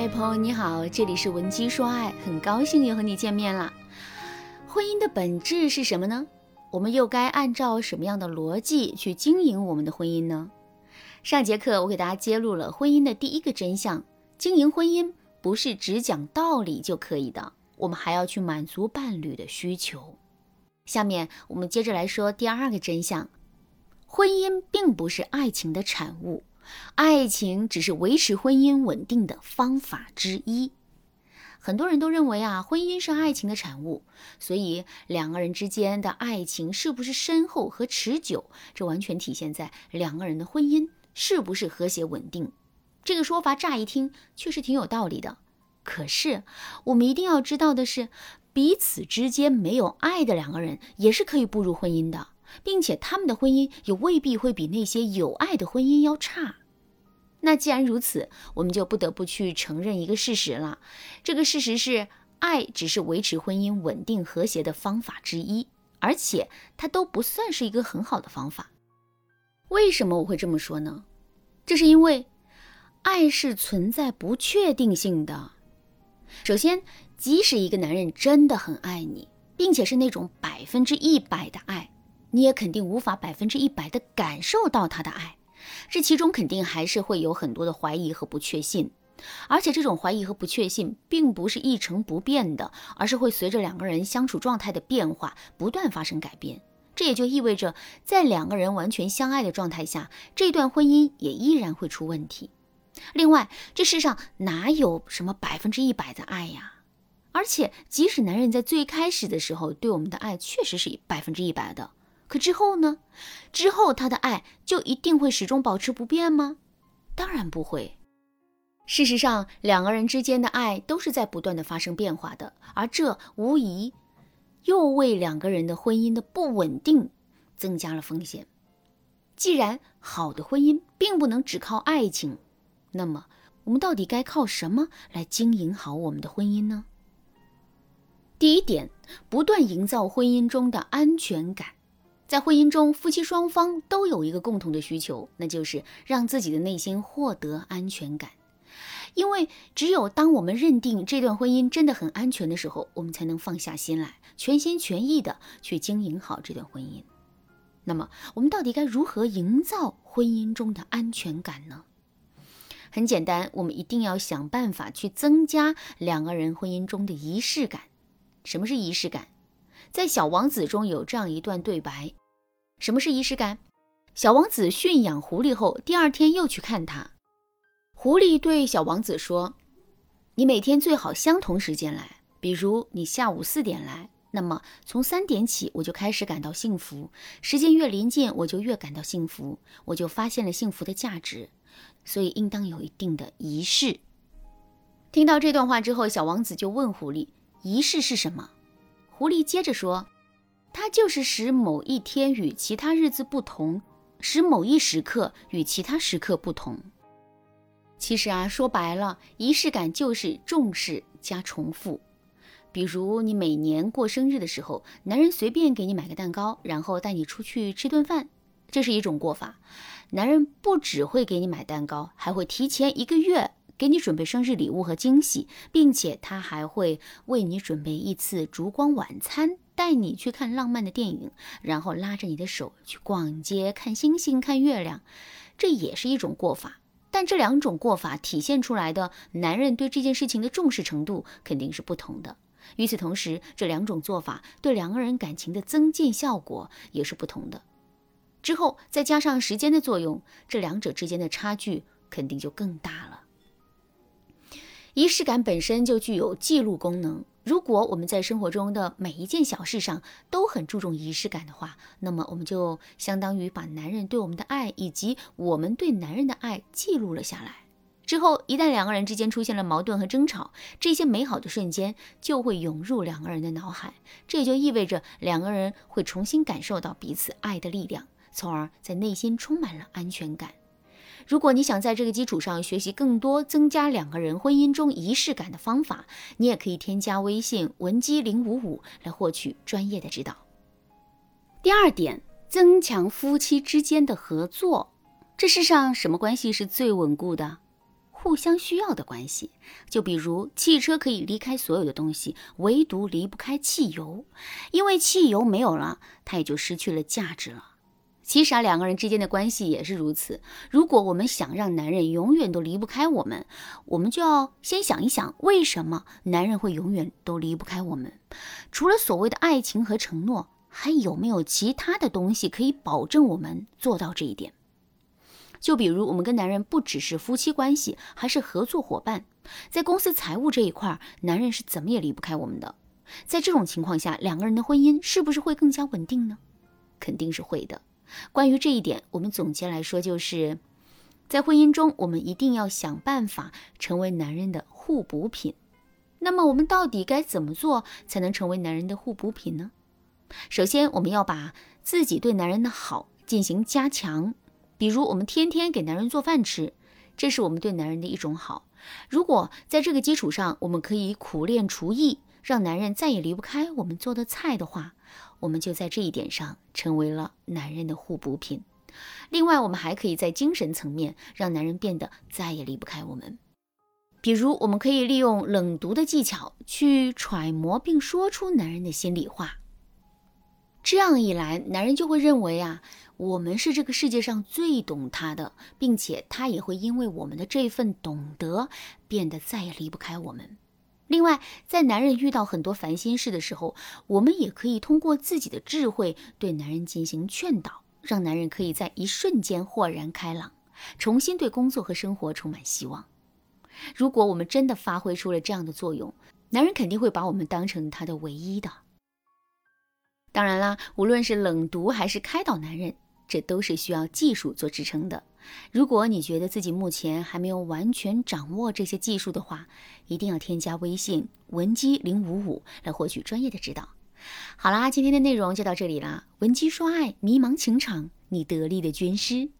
嗨，朋友你好，这里是文姬说爱，很高兴又和你见面了。婚姻的本质是什么呢？我们又该按照什么样的逻辑去经营我们的婚姻呢？上节课我给大家揭露了婚姻的第一个真相：经营婚姻不是只讲道理就可以的，我们还要去满足伴侣的需求。下面我们接着来说第二个真相：婚姻并不是爱情的产物。爱情只是维持婚姻稳定的方法之一。很多人都认为啊，婚姻是爱情的产物，所以两个人之间的爱情是不是深厚和持久，这完全体现在两个人的婚姻是不是和谐稳定。这个说法乍一听确实挺有道理的，可是我们一定要知道的是，彼此之间没有爱的两个人也是可以步入婚姻的，并且他们的婚姻也未必会比那些有爱的婚姻要差。那既然如此，我们就不得不去承认一个事实了。这个事实是，爱只是维持婚姻稳定和谐的方法之一，而且它都不算是一个很好的方法。为什么我会这么说呢？这是因为，爱是存在不确定性的。首先，即使一个男人真的很爱你，并且是那种百分之一百的爱，你也肯定无法百分之一百的感受到他的爱。这其中肯定还是会有很多的怀疑和不确信，而且这种怀疑和不确信并不是一成不变的，而是会随着两个人相处状态的变化不断发生改变。这也就意味着，在两个人完全相爱的状态下，这段婚姻也依然会出问题。另外，这世上哪有什么百分之一百的爱呀？而且，即使男人在最开始的时候对我们的爱确实是百分之一百的。可之后呢？之后他的爱就一定会始终保持不变吗？当然不会。事实上，两个人之间的爱都是在不断的发生变化的，而这无疑又为两个人的婚姻的不稳定增加了风险。既然好的婚姻并不能只靠爱情，那么我们到底该靠什么来经营好我们的婚姻呢？第一点，不断营造婚姻中的安全感。在婚姻中，夫妻双方都有一个共同的需求，那就是让自己的内心获得安全感。因为只有当我们认定这段婚姻真的很安全的时候，我们才能放下心来，全心全意的去经营好这段婚姻。那么，我们到底该如何营造婚姻中的安全感呢？很简单，我们一定要想办法去增加两个人婚姻中的仪式感。什么是仪式感？在《小王子》中有这样一段对白。什么是仪式感？小王子驯养狐狸后，第二天又去看他。狐狸对小王子说：“你每天最好相同时间来，比如你下午四点来，那么从三点起我就开始感到幸福。时间越临近，我就越感到幸福，我就发现了幸福的价值。所以应当有一定的仪式。”听到这段话之后，小王子就问狐狸：“仪式是什么？”狐狸接着说。它就是使某一天与其他日子不同，使某一时刻与其他时刻不同。其实啊，说白了，仪式感就是重视加重复。比如你每年过生日的时候，男人随便给你买个蛋糕，然后带你出去吃顿饭，这是一种过法。男人不只会给你买蛋糕，还会提前一个月给你准备生日礼物和惊喜，并且他还会为你准备一次烛光晚餐。带你去看浪漫的电影，然后拉着你的手去逛街、看星星、看月亮，这也是一种过法。但这两种过法体现出来的男人对这件事情的重视程度肯定是不同的。与此同时，这两种做法对两个人感情的增进效果也是不同的。之后再加上时间的作用，这两者之间的差距肯定就更大了。仪式感本身就具有记录功能。如果我们在生活中的每一件小事上都很注重仪式感的话，那么我们就相当于把男人对我们的爱以及我们对男人的爱记录了下来。之后，一旦两个人之间出现了矛盾和争吵，这些美好的瞬间就会涌入两个人的脑海，这也就意味着两个人会重新感受到彼此爱的力量，从而在内心充满了安全感。如果你想在这个基础上学习更多增加两个人婚姻中仪式感的方法，你也可以添加微信文姬零五五来获取专业的指导。第二点，增强夫妻之间的合作。这世上什么关系是最稳固的？互相需要的关系。就比如汽车可以离开所有的东西，唯独离不开汽油，因为汽油没有了，它也就失去了价值了。其实啊，两个人之间的关系也是如此。如果我们想让男人永远都离不开我们，我们就要先想一想，为什么男人会永远都离不开我们？除了所谓的爱情和承诺，还有没有其他的东西可以保证我们做到这一点？就比如，我们跟男人不只是夫妻关系，还是合作伙伴。在公司财务这一块，男人是怎么也离不开我们的。在这种情况下，两个人的婚姻是不是会更加稳定呢？肯定是会的。关于这一点，我们总结来说，就是在婚姻中，我们一定要想办法成为男人的互补品。那么，我们到底该怎么做才能成为男人的互补品呢？首先，我们要把自己对男人的好进行加强，比如我们天天给男人做饭吃，这是我们对男人的一种好。如果在这个基础上，我们可以苦练厨艺，让男人再也离不开我们做的菜的话。我们就在这一点上成为了男人的互补品。另外，我们还可以在精神层面让男人变得再也离不开我们。比如，我们可以利用冷读的技巧去揣摩并说出男人的心里话。这样一来，男人就会认为啊，我们是这个世界上最懂他的，并且他也会因为我们的这份懂得变得再也离不开我们。另外，在男人遇到很多烦心事的时候，我们也可以通过自己的智慧对男人进行劝导，让男人可以在一瞬间豁然开朗，重新对工作和生活充满希望。如果我们真的发挥出了这样的作用，男人肯定会把我们当成他的唯一的。当然啦，无论是冷读还是开导男人。这都是需要技术做支撑的。如果你觉得自己目前还没有完全掌握这些技术的话，一定要添加微信文姬零五五来获取专业的指导。好啦，今天的内容就到这里啦。文姬说爱，迷茫情场，你得力的军师。